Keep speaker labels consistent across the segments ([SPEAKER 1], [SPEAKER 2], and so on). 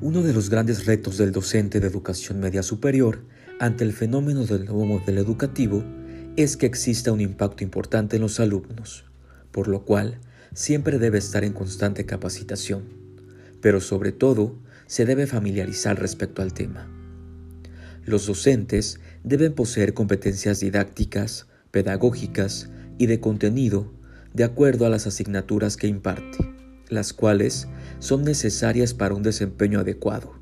[SPEAKER 1] Uno de los grandes retos del docente de educación media superior ante el fenómeno del nuevo modelo educativo es que exista un impacto importante en los alumnos, por lo cual siempre debe estar en constante capacitación, pero sobre todo se debe familiarizar respecto al tema. Los docentes deben poseer competencias didácticas, pedagógicas y de contenido de acuerdo a las asignaturas que imparte, las cuales son necesarias para un desempeño adecuado,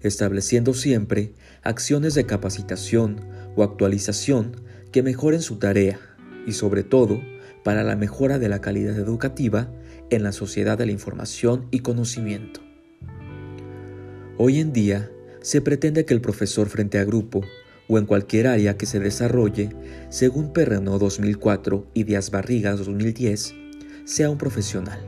[SPEAKER 1] estableciendo siempre acciones de capacitación o actualización que mejoren su tarea y sobre todo para la mejora de la calidad educativa en la sociedad de la información y conocimiento. Hoy en día se pretende que el profesor frente a grupo o en cualquier área que se desarrolle, según Perrenó 2004 y Díaz Barrigas 2010, sea un profesional,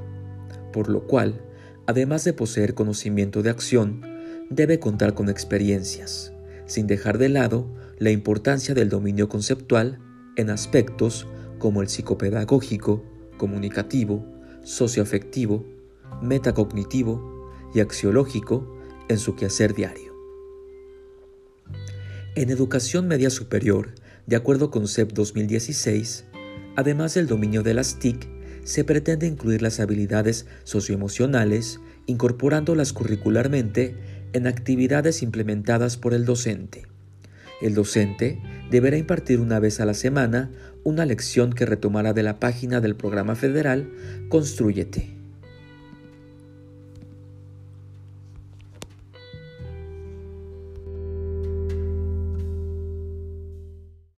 [SPEAKER 1] por lo cual, además de poseer conocimiento de acción, debe contar con experiencias, sin dejar de lado la importancia del dominio conceptual en aspectos como el psicopedagógico, comunicativo, socioafectivo, metacognitivo y axiológico en su quehacer diario. En educación media superior, de acuerdo con CEP 2016, además del dominio de las TIC, se pretende incluir las habilidades socioemocionales, incorporándolas curricularmente en actividades implementadas por el docente. El docente deberá impartir una vez a la semana una lección que retomará de la página del programa federal Construyete.